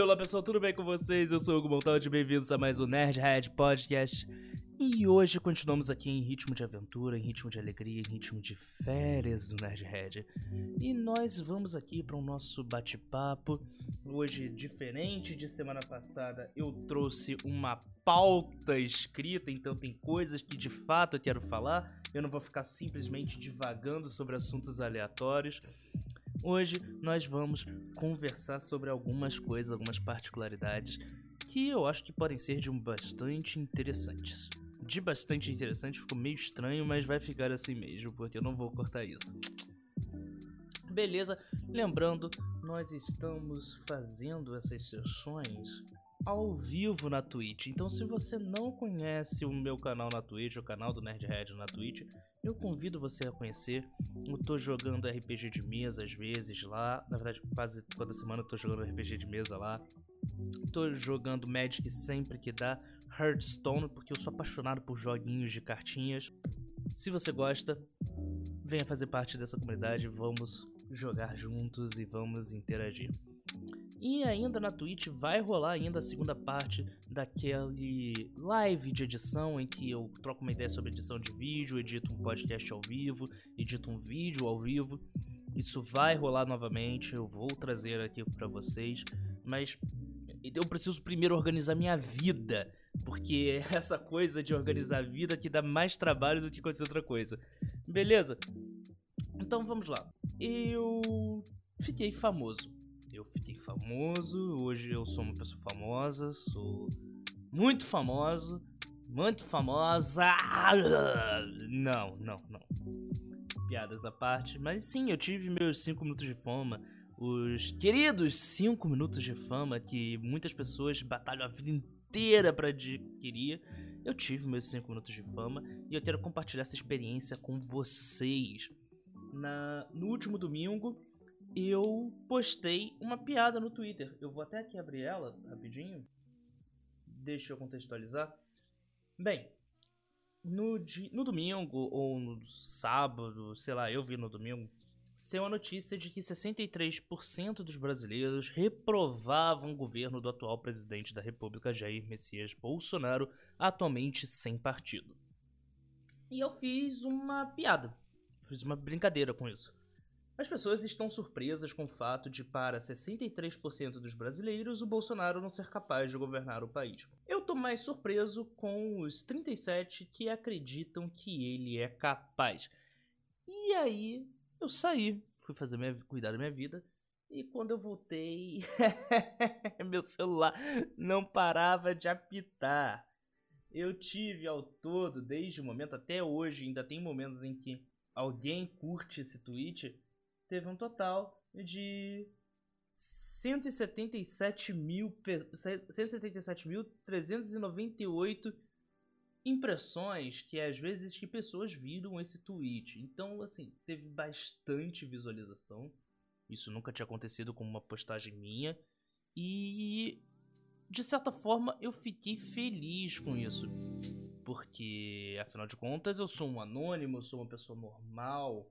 Olá pessoal, tudo bem com vocês? Eu sou o Hugo Montaldi, bem-vindos a mais um Nerdhead Podcast. E hoje continuamos aqui em ritmo de aventura, em ritmo de alegria, em ritmo de férias do Nerdhead. E nós vamos aqui para o nosso bate-papo. Hoje, diferente de semana passada, eu trouxe uma pauta escrita, então tem coisas que de fato eu quero falar. Eu não vou ficar simplesmente divagando sobre assuntos aleatórios. Hoje nós vamos conversar sobre algumas coisas, algumas particularidades que eu acho que podem ser de um bastante interessantes. De bastante interessante ficou meio estranho, mas vai ficar assim mesmo, porque eu não vou cortar isso. Beleza, lembrando, nós estamos fazendo essas sessões ao vivo na Twitch. Então, se você não conhece o meu canal na Twitch, o canal do Nerdhead na Twitch, eu convido você a conhecer. Eu tô jogando RPG de mesa às vezes lá. Na verdade, quase toda semana eu tô jogando RPG de mesa lá. Tô jogando Magic sempre que dá. Hearthstone, porque eu sou apaixonado por joguinhos de cartinhas. Se você gosta, venha fazer parte dessa comunidade. Vamos jogar juntos e vamos interagir. E ainda na Twitch vai rolar ainda a segunda parte daquele live de edição em que eu troco uma ideia sobre edição de vídeo, edito um podcast ao vivo, edito um vídeo ao vivo. Isso vai rolar novamente, eu vou trazer aqui para vocês, mas eu preciso primeiro organizar minha vida, porque é essa coisa de organizar a vida que dá mais trabalho do que qualquer outra coisa. Beleza? Então vamos lá. Eu fiquei famoso eu fiquei famoso, hoje eu sou uma pessoa famosa, sou muito famoso, muito famosa. Não, não, não. Piadas à parte, mas sim, eu tive meus 5 minutos de fama. Os queridos 5 minutos de fama que muitas pessoas batalham a vida inteira para adquirir. Eu tive meus 5 minutos de fama e eu quero compartilhar essa experiência com vocês. Na, no último domingo, eu postei uma piada no Twitter. Eu vou até aqui abrir ela rapidinho. Deixa eu contextualizar. Bem, no, di no domingo ou no sábado, sei lá, eu vi no domingo, saiu a notícia de que 63% dos brasileiros reprovavam o governo do atual presidente da República, Jair Messias Bolsonaro, atualmente sem partido. E eu fiz uma piada, fiz uma brincadeira com isso. As pessoas estão surpresas com o fato de, para 63% dos brasileiros, o Bolsonaro não ser capaz de governar o país. Eu tô mais surpreso com os 37 que acreditam que ele é capaz. E aí, eu saí, fui fazer minha, cuidar da minha vida, e quando eu voltei, meu celular não parava de apitar. Eu tive ao todo, desde o momento até hoje, ainda tem momentos em que alguém curte esse tweet teve um total de 177.398 impressões que às vezes que pessoas viram esse tweet. Então, assim, teve bastante visualização. Isso nunca tinha acontecido com uma postagem minha. E de certa forma eu fiquei feliz com isso. Porque, afinal de contas, eu sou um anônimo, eu sou uma pessoa normal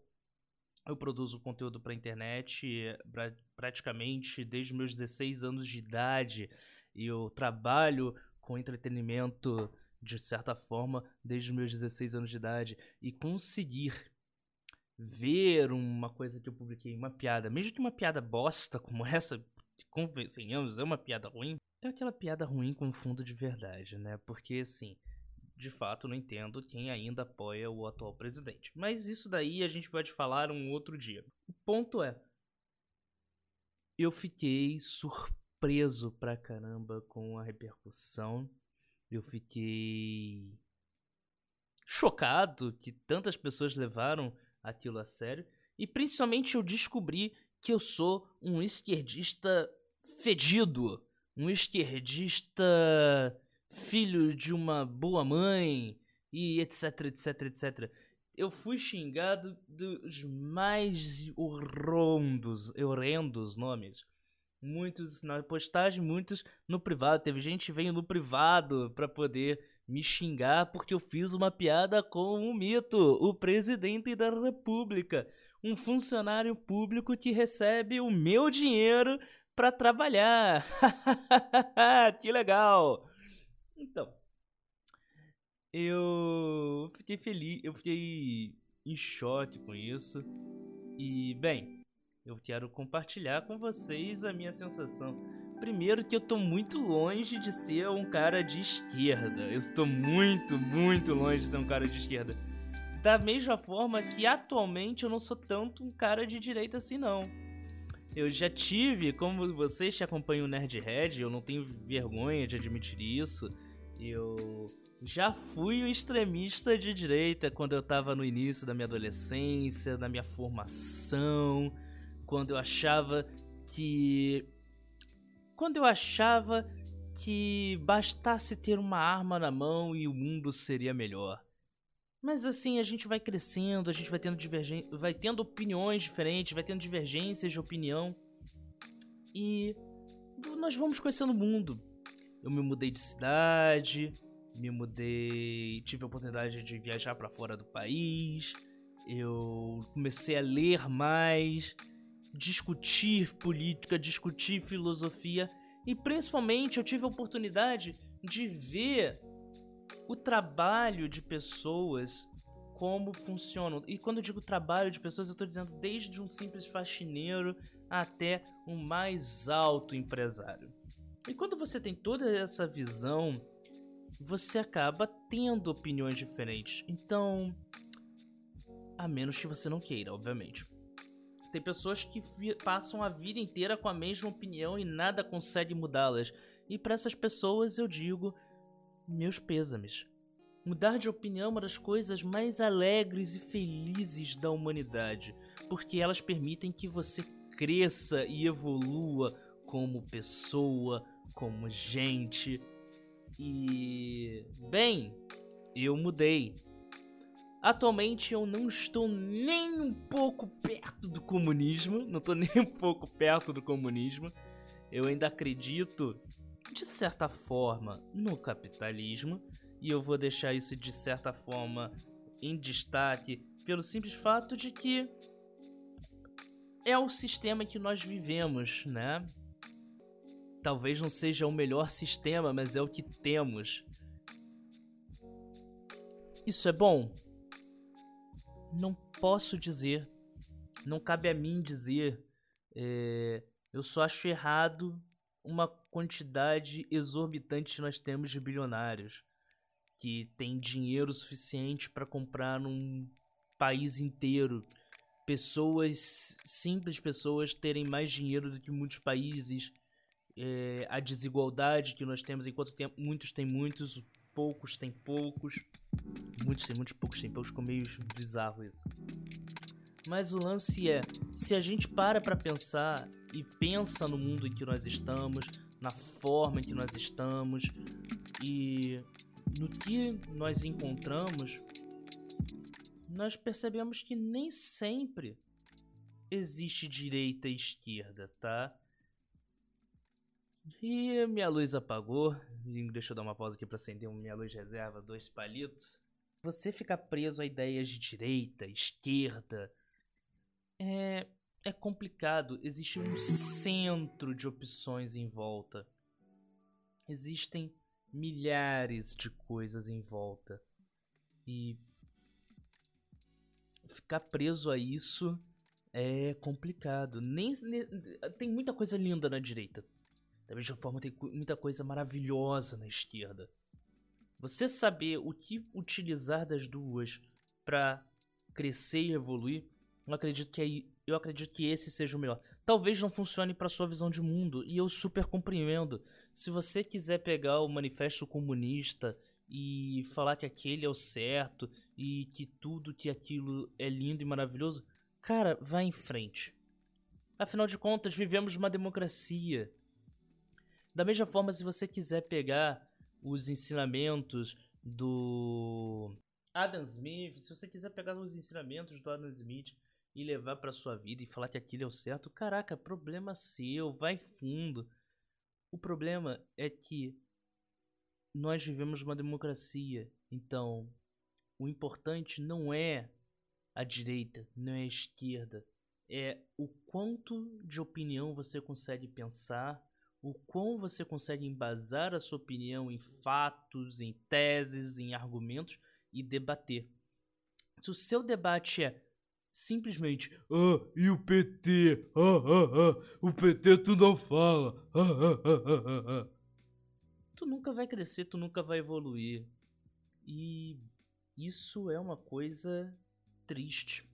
eu produzo conteúdo para internet pra, praticamente desde meus 16 anos de idade. E eu trabalho com entretenimento de certa forma desde meus 16 anos de idade. E conseguir ver uma coisa que eu publiquei, uma piada, mesmo que uma piada bosta como essa, convenhamos, é uma piada ruim, é aquela piada ruim com fundo de verdade, né? Porque assim de fato não entendo quem ainda apoia o atual presidente. Mas isso daí a gente pode falar um outro dia. O ponto é, eu fiquei surpreso pra caramba com a repercussão. Eu fiquei chocado que tantas pessoas levaram aquilo a sério. E principalmente eu descobri que eu sou um esquerdista fedido. Um esquerdista filho de uma boa mãe e etc, etc, etc. Eu fui xingado dos mais horrendos, horrendos nomes. Muitos na postagem, muitos no privado. Teve gente veio no privado para poder me xingar porque eu fiz uma piada com o mito, o presidente da república. Um funcionário público que recebe o meu dinheiro para trabalhar. que legal. Então, eu fiquei feliz, eu fiquei em choque com isso. E, bem, eu quero compartilhar com vocês a minha sensação. Primeiro que eu tô muito longe de ser um cara de esquerda. Eu estou muito, muito longe de ser um cara de esquerda. Da mesma forma que atualmente eu não sou tanto um cara de direita assim não. Eu já tive, como vocês que acompanham o Nerdhead, eu não tenho vergonha de admitir isso. Eu já fui o extremista de direita quando eu tava no início da minha adolescência, da minha formação, quando eu achava que. Quando eu achava que bastasse ter uma arma na mão e o mundo seria melhor. Mas assim, a gente vai crescendo, a gente vai tendo divergência, vai tendo opiniões diferentes, vai tendo divergências de opinião. E nós vamos conhecendo o mundo. Eu me mudei de cidade, me mudei, tive a oportunidade de viajar para fora do país, eu comecei a ler mais, discutir política, discutir filosofia e principalmente eu tive a oportunidade de ver o trabalho de pessoas como funcionam. E quando eu digo trabalho de pessoas, eu estou dizendo desde um simples faxineiro até um mais alto empresário. E quando você tem toda essa visão você acaba tendo opiniões diferentes. Então, a menos que você não queira, obviamente. Tem pessoas que passam a vida inteira com a mesma opinião e nada consegue mudá-las. E para essas pessoas eu digo meus pêsames. Mudar de opinião é uma das coisas mais alegres e felizes da humanidade, porque elas permitem que você cresça e evolua como pessoa, como gente, e. Bem, eu mudei. Atualmente eu não estou nem um pouco perto do comunismo. Não estou nem um pouco perto do comunismo. Eu ainda acredito, de certa forma, no capitalismo. E eu vou deixar isso de certa forma em destaque pelo simples fato de que é o sistema que nós vivemos, né? Talvez não seja o melhor sistema, mas é o que temos. Isso é bom? Não posso dizer. Não cabe a mim dizer. É, eu só acho errado uma quantidade exorbitante que nós temos de bilionários que tem dinheiro suficiente para comprar num país inteiro. Pessoas, simples pessoas, terem mais dinheiro do que muitos países é, a desigualdade que nós temos, enquanto tem, muitos têm muitos, poucos têm poucos. Muitos têm muitos, poucos têm poucos, ficou meio bizarro isso. Mas o lance é, se a gente para para pensar e pensa no mundo em que nós estamos, na forma em que nós estamos e no que nós encontramos, nós percebemos que nem sempre existe direita e esquerda, tá? E minha luz apagou. Deixa eu dar uma pausa aqui para acender minha luz reserva, dois palitos. Você ficar preso a ideias de direita, esquerda, é, é complicado. Existe um centro de opções em volta. Existem milhares de coisas em volta. E ficar preso a isso é complicado. Nem, nem, tem muita coisa linda na direita. Da mesma forma, tem muita coisa maravilhosa na esquerda. Você saber o que utilizar das duas para crescer e evoluir, eu acredito que eu acredito que esse seja o melhor. Talvez não funcione para sua visão de mundo e eu super compreendo. Se você quiser pegar o manifesto comunista e falar que aquele é o certo e que tudo que aquilo é lindo e maravilhoso, cara, vá em frente. Afinal de contas, vivemos uma democracia. Da mesma forma, se você quiser pegar os ensinamentos do Adam Smith, se você quiser pegar os ensinamentos do Adam Smith e levar para sua vida e falar que aquilo é o certo, caraca, problema seu, vai fundo. O problema é que nós vivemos uma democracia, então o importante não é a direita, não é a esquerda, é o quanto de opinião você consegue pensar, o quão você consegue embasar a sua opinião em fatos, em teses, em argumentos e debater. Se o seu debate é simplesmente ah, e o PT? Ah, ah, ah, o PT tu não fala. Ah, ah, ah, ah, ah. Tu nunca vai crescer, tu nunca vai evoluir. E isso é uma coisa triste.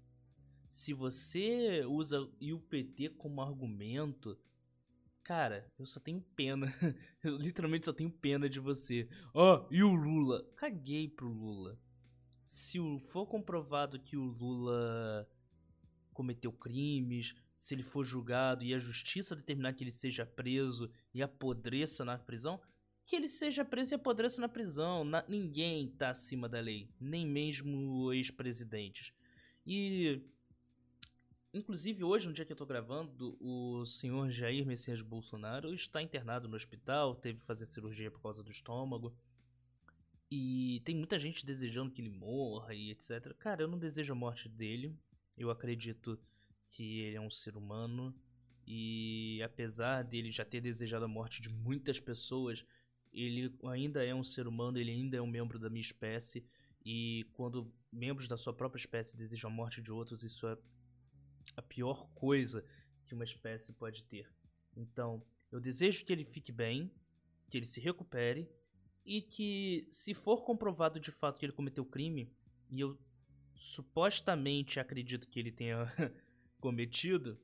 Se você usa o PT como argumento, cara, eu só tenho pena. Eu literalmente só tenho pena de você. Ah, e o Lula? Caguei pro Lula. Se for comprovado que o Lula cometeu crimes, se ele for julgado e a justiça determinar que ele seja preso e apodreça na prisão, que ele seja preso e apodreça na prisão. Na, ninguém tá acima da lei, nem mesmo ex-presidentes. E Inclusive, hoje, no dia que eu tô gravando, o senhor Jair Messias Bolsonaro está internado no hospital, teve que fazer cirurgia por causa do estômago. E tem muita gente desejando que ele morra e etc. Cara, eu não desejo a morte dele. Eu acredito que ele é um ser humano. E apesar dele já ter desejado a morte de muitas pessoas, ele ainda é um ser humano, ele ainda é um membro da minha espécie. E quando membros da sua própria espécie desejam a morte de outros, isso é a pior coisa que uma espécie pode ter. Então, eu desejo que ele fique bem, que ele se recupere e que, se for comprovado de fato que ele cometeu crime, e eu supostamente acredito que ele tenha cometido,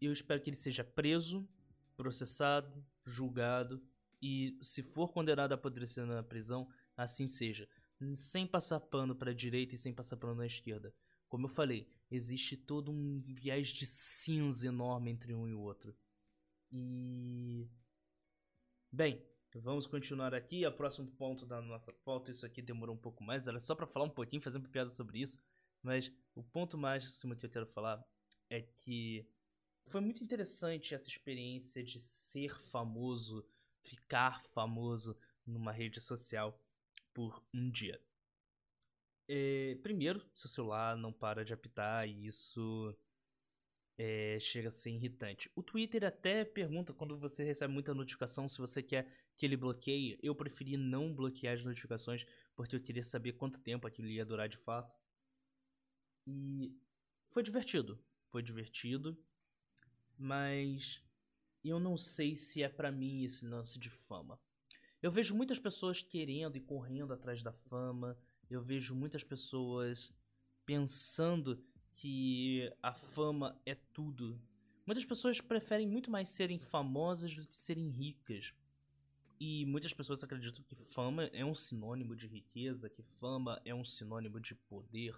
eu espero que ele seja preso, processado, julgado e, se for condenado a apodrecer na prisão, assim seja, sem passar pano para a direita e sem passar pano na esquerda. Como eu falei, existe todo um viés de cinza enorme entre um e o outro. E. Bem, vamos continuar aqui. O próximo ponto da nossa pauta, isso aqui demorou um pouco mais, era só para falar um pouquinho, fazer uma piada sobre isso. Mas o ponto mais acima que eu quero falar é que foi muito interessante essa experiência de ser famoso, ficar famoso numa rede social por um dia. É, primeiro, seu celular não para de apitar e isso é, chega a ser irritante. O Twitter até pergunta quando você recebe muita notificação se você quer que ele bloqueie. Eu preferi não bloquear as notificações porque eu queria saber quanto tempo aquilo ia durar de fato. E foi divertido. Foi divertido. Mas eu não sei se é para mim esse lance de fama. Eu vejo muitas pessoas querendo e correndo atrás da fama eu vejo muitas pessoas pensando que a fama é tudo. Muitas pessoas preferem muito mais serem famosas do que serem ricas. E muitas pessoas acreditam que fama é um sinônimo de riqueza, que fama é um sinônimo de poder.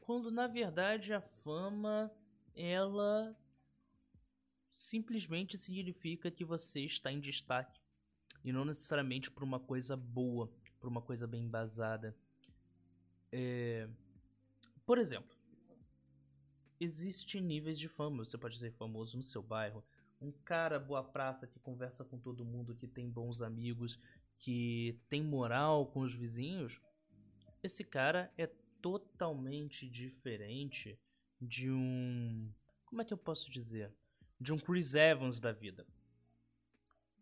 Quando na verdade a fama ela simplesmente significa que você está em destaque e não necessariamente por uma coisa boa, por uma coisa bem embasada. É... Por exemplo, existem níveis de fama. Você pode ser famoso no seu bairro. Um cara boa praça que conversa com todo mundo, que tem bons amigos, que tem moral com os vizinhos. Esse cara é totalmente diferente de um. Como é que eu posso dizer? De um Chris Evans da vida.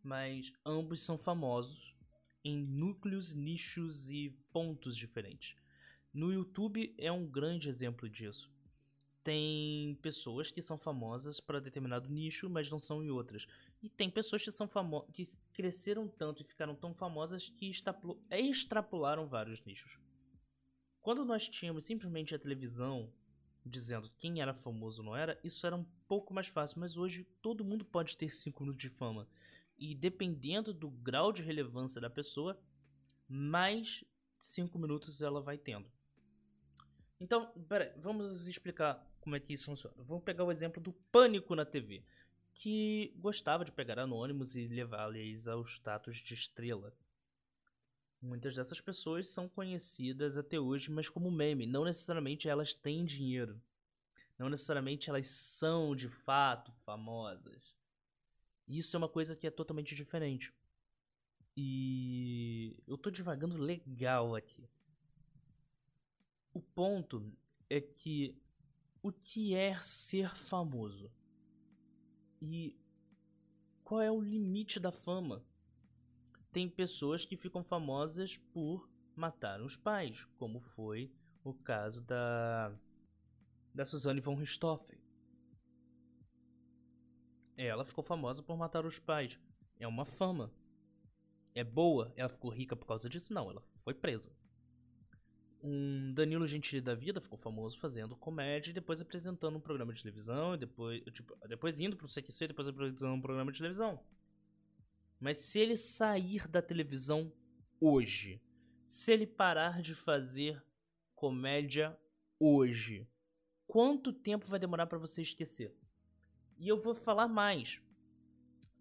Mas ambos são famosos em núcleos, nichos e pontos diferentes. No YouTube é um grande exemplo disso. Tem pessoas que são famosas para determinado nicho, mas não são em outras. E tem pessoas que são famosas que cresceram tanto e ficaram tão famosas que extrapolaram vários nichos. Quando nós tínhamos simplesmente a televisão dizendo quem era famoso ou não era, isso era um pouco mais fácil, mas hoje todo mundo pode ter 5 minutos de fama. E dependendo do grau de relevância da pessoa, mais 5 minutos ela vai tendo. Então, peraí, vamos explicar como é que isso funciona. Vamos pegar o exemplo do Pânico na TV, que gostava de pegar anônimos e levá-los ao status de estrela. Muitas dessas pessoas são conhecidas até hoje, mas como meme. Não necessariamente elas têm dinheiro. Não necessariamente elas são de fato famosas. Isso é uma coisa que é totalmente diferente. E eu tô devagando legal aqui. O ponto é que o que é ser famoso e qual é o limite da fama. Tem pessoas que ficam famosas por matar os pais, como foi o caso da da Suzanne von Richthofen. Ela ficou famosa por matar os pais. É uma fama. É boa? Ela ficou rica por causa disso? Não, ela foi presa um Danilo Gentili da vida ficou famoso fazendo comédia e depois apresentando um programa de televisão e depois, tipo, depois indo pro CQC e depois apresentando um programa de televisão. Mas se ele sair da televisão hoje, se ele parar de fazer comédia hoje, quanto tempo vai demorar para você esquecer? E eu vou falar mais.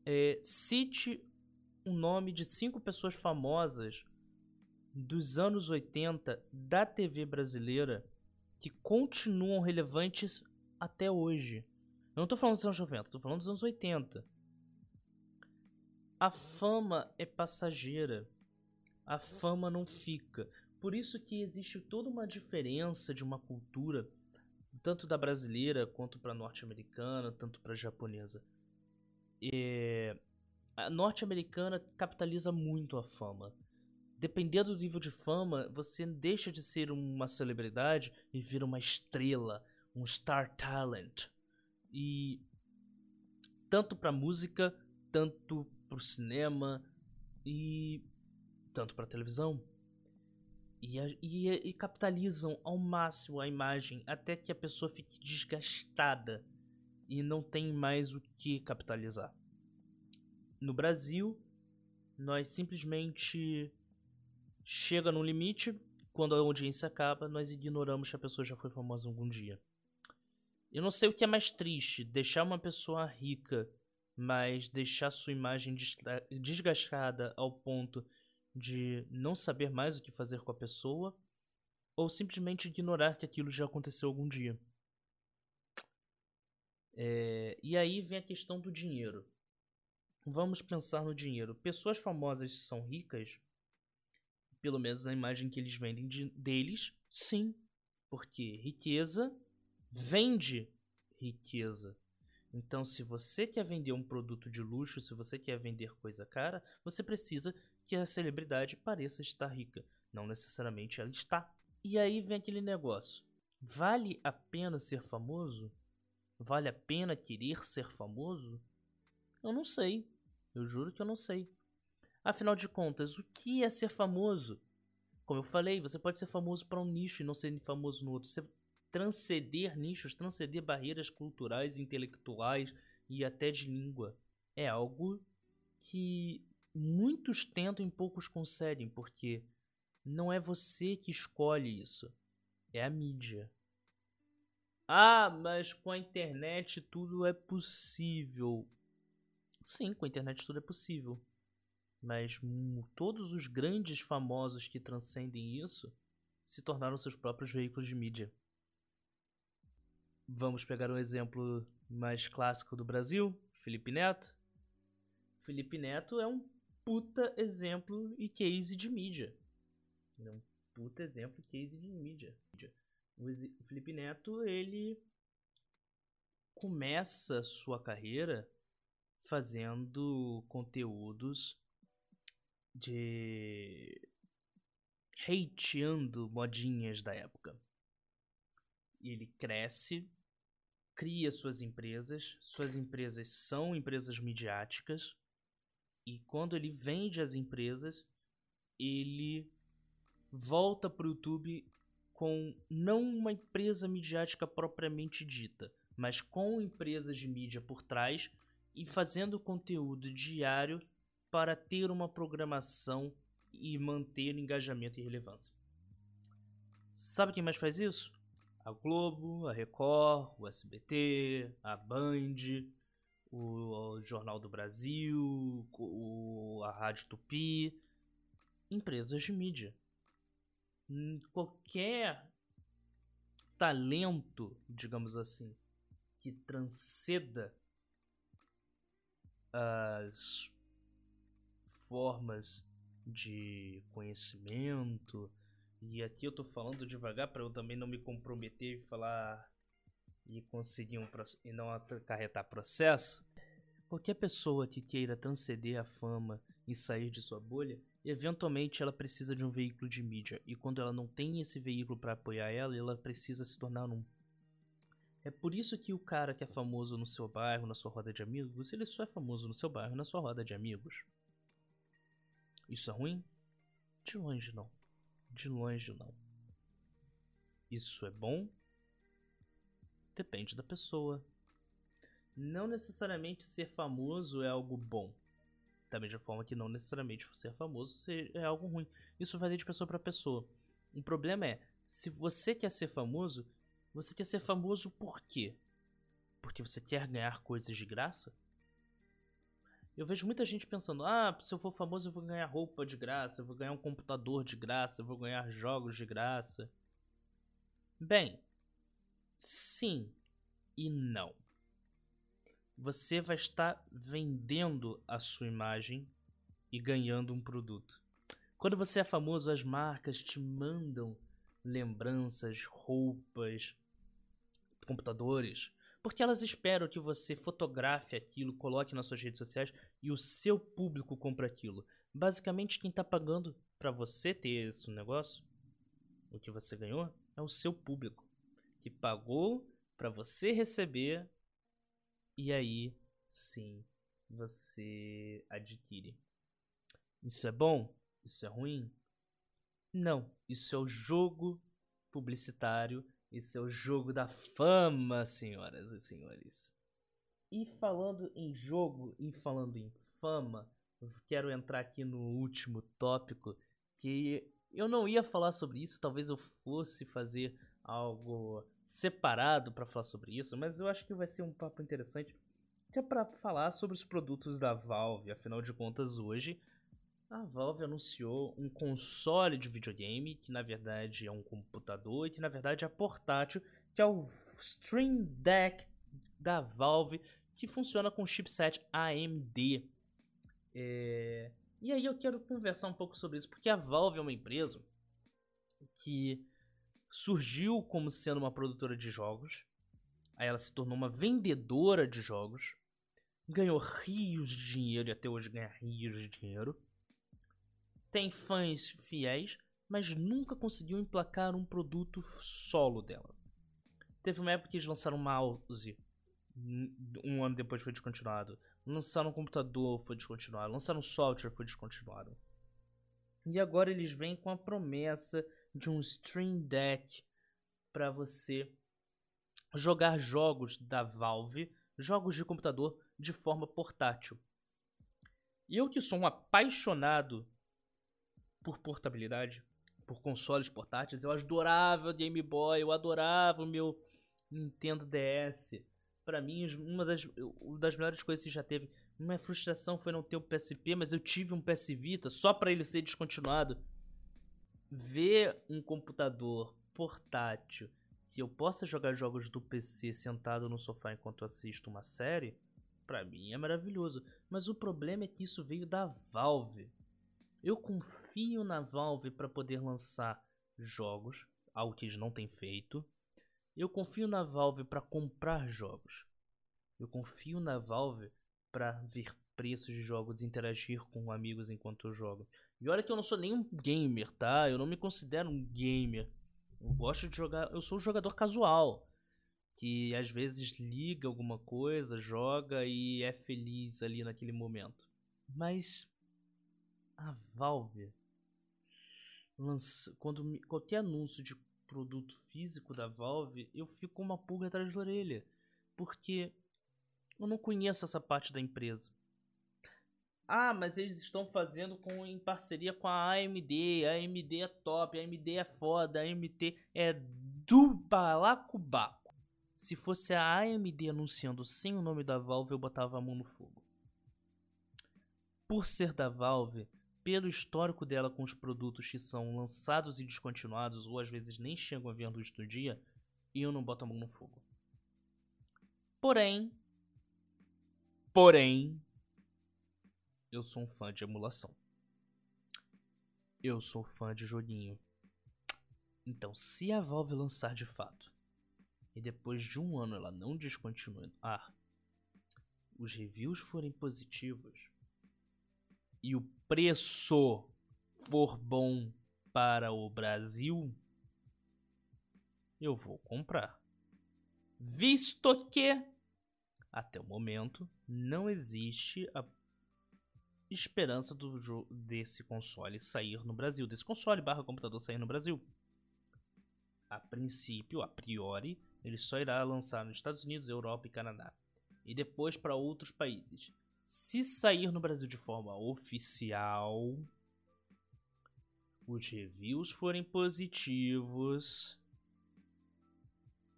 É, cite o nome de cinco pessoas famosas dos anos 80 da TV brasileira que continuam relevantes até hoje. Eu não tô falando dos anos 90, tô falando dos anos 80. A fama é passageira. A fama não fica. Por isso que existe toda uma diferença de uma cultura, tanto da brasileira quanto para norte-americana, tanto para japonesa. É... A norte-americana capitaliza muito a fama dependendo do nível de fama, você deixa de ser uma celebridade e vira uma estrela, um star talent. E tanto para música, tanto para o cinema e tanto para televisão. E, e, e, capitalizam ao máximo a imagem até que a pessoa fique desgastada e não tem mais o que capitalizar. No Brasil, nós simplesmente chega num limite, quando a audiência acaba, nós ignoramos que a pessoa já foi famosa algum dia. Eu não sei o que é mais triste, deixar uma pessoa rica, mas deixar sua imagem desgastada ao ponto de não saber mais o que fazer com a pessoa, ou simplesmente ignorar que aquilo já aconteceu algum dia. É, e aí vem a questão do dinheiro. Vamos pensar no dinheiro. Pessoas famosas são ricas pelo menos na imagem que eles vendem de, deles, sim. Porque riqueza vende riqueza. Então, se você quer vender um produto de luxo, se você quer vender coisa cara, você precisa que a celebridade pareça estar rica. Não necessariamente ela está. E aí vem aquele negócio: vale a pena ser famoso? Vale a pena querer ser famoso? Eu não sei. Eu juro que eu não sei. Afinal de contas, o que é ser famoso? Como eu falei, você pode ser famoso para um nicho e não ser famoso no outro. Você transcender nichos, transcender barreiras culturais, intelectuais e até de língua é algo que muitos tentam e poucos conseguem, porque não é você que escolhe isso, é a mídia. Ah, mas com a internet tudo é possível. Sim, com a internet tudo é possível mas todos os grandes famosos que transcendem isso se tornaram seus próprios veículos de mídia. Vamos pegar um exemplo mais clássico do Brasil, Felipe Neto. Felipe Neto é um puta exemplo e case de mídia. É um puta exemplo e case de mídia. O Felipe Neto, ele começa sua carreira fazendo conteúdos de hateando modinhas da época. E ele cresce, cria suas empresas, suas empresas são empresas midiáticas, e quando ele vende as empresas, ele volta para o YouTube com não uma empresa midiática propriamente dita, mas com empresas de mídia por trás e fazendo conteúdo diário para ter uma programação e manter engajamento e relevância. Sabe quem mais faz isso? A Globo, a Record, o SBT, a Band, o Jornal do Brasil, a Rádio Tupi, empresas de mídia. Hum, qualquer talento, digamos assim, que transceda as formas de conhecimento. E aqui eu tô falando devagar para eu também não me comprometer e falar e conseguir um e não acarretar processo, qualquer pessoa que queira transcender a fama e sair de sua bolha, eventualmente ela precisa de um veículo de mídia. E quando ela não tem esse veículo para apoiar ela, ela precisa se tornar um. É por isso que o cara que é famoso no seu bairro, na sua roda de amigos, ele só é famoso no seu bairro, na sua roda de amigos. Isso é ruim? De longe não. De longe não. Isso é bom? Depende da pessoa. Não necessariamente ser famoso é algo bom. Da mesma forma que não necessariamente ser famoso é algo ruim. Isso varia de pessoa para pessoa. O problema é, se você quer ser famoso, você quer ser famoso por quê? Porque você quer ganhar coisas de graça? Eu vejo muita gente pensando: ah, se eu for famoso eu vou ganhar roupa de graça, eu vou ganhar um computador de graça, eu vou ganhar jogos de graça. Bem, sim e não. Você vai estar vendendo a sua imagem e ganhando um produto. Quando você é famoso, as marcas te mandam lembranças, roupas, computadores, porque elas esperam que você fotografe aquilo, coloque nas suas redes sociais e o seu público compra aquilo. Basicamente, quem está pagando para você ter esse negócio, o que você ganhou, é o seu público, que pagou para você receber e aí sim você adquire. Isso é bom? Isso é ruim? Não, isso é o jogo publicitário esse é o jogo da fama, senhoras e senhores. E falando em jogo e falando em fama, quero entrar aqui no último tópico que eu não ia falar sobre isso, talvez eu fosse fazer algo separado para falar sobre isso, mas eu acho que vai ser um papo interessante que é para falar sobre os produtos da Valve. Afinal de contas, hoje a Valve anunciou um console de videogame, que na verdade é um computador e que na verdade é portátil, que é o Stream Deck da Valve, que funciona com chipset AMD. É... E aí eu quero conversar um pouco sobre isso, porque a Valve é uma empresa que surgiu como sendo uma produtora de jogos, aí ela se tornou uma vendedora de jogos, ganhou rios de dinheiro e até hoje ganha rios de dinheiro tem fãs fiéis, mas nunca conseguiu emplacar um produto solo dela. Teve uma época que eles lançaram um mouse, um ano depois foi descontinuado. Lançaram um computador, foi descontinuado. Lançaram um software, foi descontinuado. E agora eles vêm com a promessa de um Stream Deck para você jogar jogos da Valve, jogos de computador de forma portátil. Eu que sou um apaixonado por portabilidade, por consoles portáteis. Eu adorava o Game Boy, eu adorava o meu Nintendo DS. Para mim, uma das, uma das melhores coisas que já teve. Minha frustração foi não ter o PSP, mas eu tive um PS Vita só para ele ser descontinuado. Ver um computador portátil que eu possa jogar jogos do PC sentado no sofá enquanto assisto uma série, para mim é maravilhoso. Mas o problema é que isso veio da Valve. Eu confio na Valve para poder lançar jogos, algo que eles não têm feito. Eu confio na Valve para comprar jogos. Eu confio na Valve para ver preços de jogos interagir com amigos enquanto eu jogo. E olha que eu não sou nenhum gamer, tá? Eu não me considero um gamer. Eu gosto de jogar, eu sou um jogador casual que às vezes liga alguma coisa, joga e é feliz ali naquele momento. Mas a Valve lança, quando qualquer anúncio de produto físico da Valve, eu fico com uma pulga atrás da orelha, porque eu não conheço essa parte da empresa. Ah, mas eles estão fazendo com em parceria com a AMD. A AMD é top, a AMD é foda, a AMD é do balacobaco. Se fosse a AMD anunciando sem o nome da Valve, eu botava a mão no fogo. Por ser da Valve, pelo histórico dela com os produtos que são lançados e descontinuados, ou às vezes nem chegam a ver luz do dia, eu não boto a mão no fogo. Porém, porém, eu sou um fã de emulação. Eu sou fã de joguinho. Então, se a Valve lançar de fato e depois de um ano ela não descontinuar, ah, os reviews forem positivos e o preço for bom para o Brasil, eu vou comprar. Visto que até o momento não existe a esperança do desse console sair no Brasil, desse console barra computador sair no Brasil. A princípio, a priori, ele só irá lançar nos Estados Unidos, Europa e Canadá. E depois para outros países. Se sair no Brasil de forma oficial, os reviews forem positivos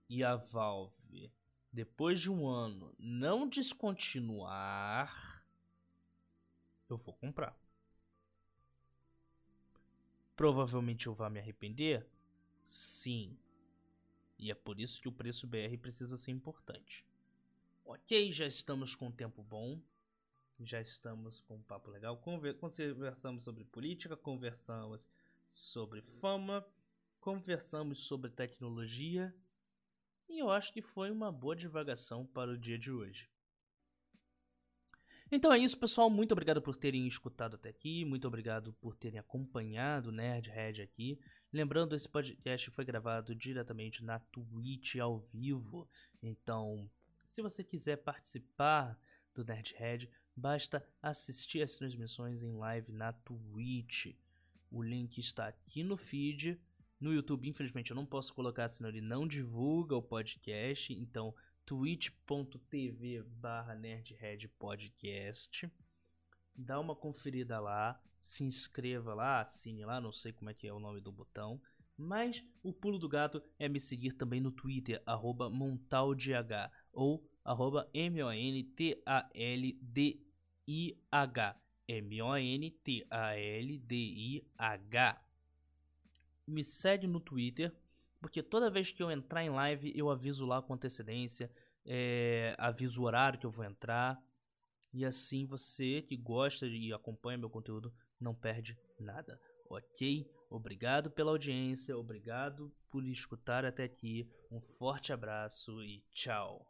e a Valve, depois de um ano, não descontinuar, eu vou comprar. Provavelmente eu vá me arrepender? Sim. E é por isso que o preço BR precisa ser importante. Ok, já estamos com um tempo bom. Já estamos com um papo legal. Conversamos sobre política, conversamos sobre fama, conversamos sobre tecnologia. E eu acho que foi uma boa divagação para o dia de hoje. Então é isso, pessoal. Muito obrigado por terem escutado até aqui. Muito obrigado por terem acompanhado o Nerdhead aqui. Lembrando, esse podcast foi gravado diretamente na Twitch ao vivo. Então, se você quiser participar do Nerdhead, basta assistir as transmissões em live na Twitch. O link está aqui no feed. No YouTube, infelizmente, eu não posso colocar, senão ele não divulga o podcast. Então, twitch.tv barra nerdheadpodcast. Dá uma conferida lá, se inscreva lá, assine lá, não sei como é que é o nome do botão. Mas o pulo do gato é me seguir também no Twitter, arroba montaldh, ou arroba M-O-N-T-A-L-D-I-H. M-O-N-T-A-L-D-I-H. Me segue no Twitter, porque toda vez que eu entrar em live, eu aviso lá com antecedência, é, aviso o horário que eu vou entrar. E assim você que gosta e acompanha meu conteúdo não perde nada, ok? Obrigado pela audiência, obrigado por escutar até aqui. Um forte abraço e tchau.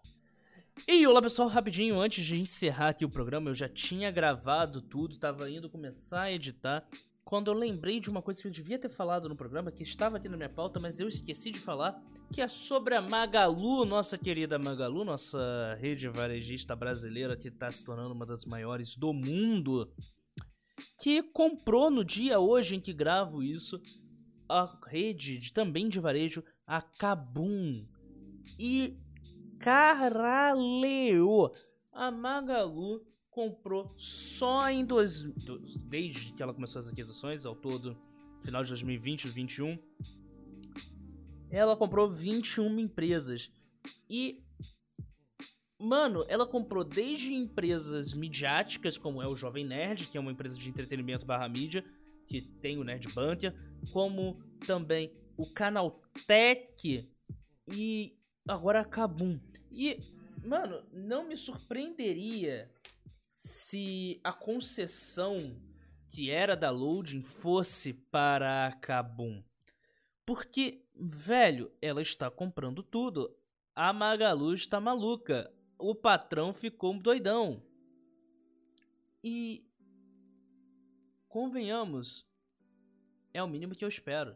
E olá pessoal, rapidinho, antes de encerrar aqui o programa, eu já tinha gravado tudo, tava indo começar a editar, quando eu lembrei de uma coisa que eu devia ter falado no programa, que estava aqui na minha pauta, mas eu esqueci de falar, que é sobre a Magalu, nossa querida Magalu, nossa rede varejista brasileira que está se tornando uma das maiores do mundo, que comprou no dia hoje em que gravo isso, a rede de, também de varejo, a Kabum. E Caralho! A Magalu comprou só em dois, desde que ela começou as aquisições ao todo, final de 2020 e 2021, ela comprou 21 empresas. E mano, ela comprou desde empresas midiáticas como é o Jovem Nerd, que é uma empresa de entretenimento barra mídia, que tem o Nerd Bunker, como também o Canal Tech e agora a Kabum. E, mano, não me surpreenderia se a concessão que era da Loading fosse para a Kabum. Porque, velho, ela está comprando tudo. A Magalu está maluca. O patrão ficou doidão. E convenhamos, é o mínimo que eu espero.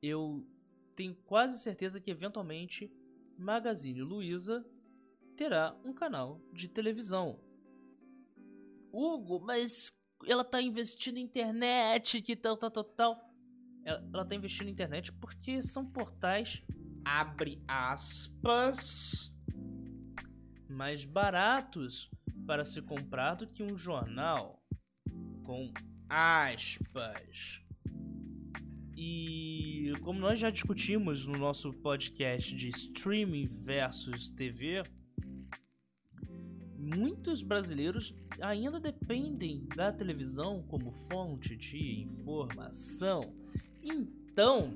Eu tenho quase certeza que eventualmente Magazine Luiza terá um canal de televisão. Hugo, mas ela tá investindo em internet, que tal, tal, tal, tal. Ela, ela tá investindo em internet porque são portais, abre aspas, mais baratos para ser comprado que um jornal, com aspas. E como nós já discutimos no nosso podcast de streaming versus TV, muitos brasileiros ainda dependem da televisão como fonte de informação. Então,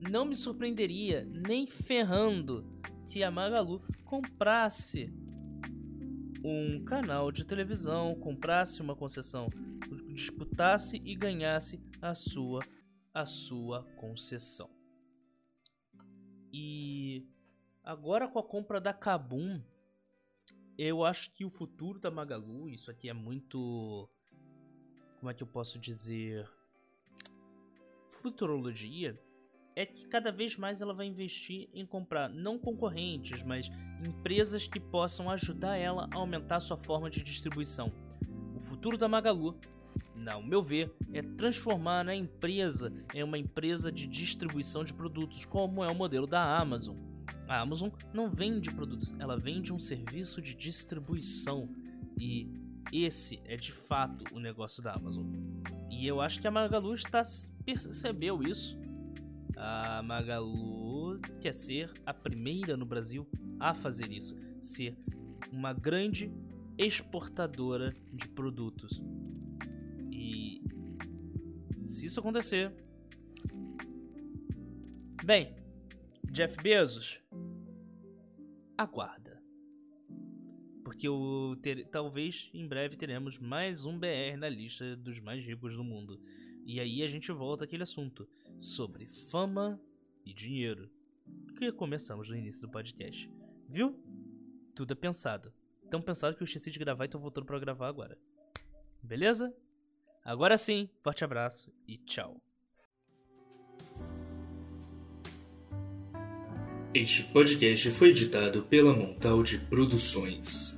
não me surpreenderia nem ferrando que a Magalu comprasse um canal de televisão, comprasse uma concessão, disputasse e ganhasse a sua a sua concessão. E Agora com a compra da Kabum, eu acho que o futuro da Magalu, isso aqui é muito. Como é que eu posso dizer? Futurologia. É que cada vez mais ela vai investir em comprar não concorrentes, mas empresas que possam ajudar ela a aumentar sua forma de distribuição. O futuro da Magalu, ao meu ver, é transformar a empresa em uma empresa de distribuição de produtos, como é o modelo da Amazon. A Amazon não vende produtos, ela vende um serviço de distribuição. E esse é de fato o negócio da Amazon. E eu acho que a Magalu está percebeu isso. A Magalu quer ser a primeira no Brasil a fazer isso, ser uma grande exportadora de produtos. Se isso acontecer, bem, Jeff Bezos, aguarda. Porque o ter, talvez em breve teremos mais um BR na lista dos mais ricos do mundo. E aí a gente volta àquele assunto sobre fama e dinheiro que começamos no início do podcast. Viu? Tudo é pensado. Tão pensado que eu esqueci de gravar e tô voltando para gravar agora. Beleza? Agora sim, forte abraço e tchau. Este podcast foi editado pela Montaldi Produções.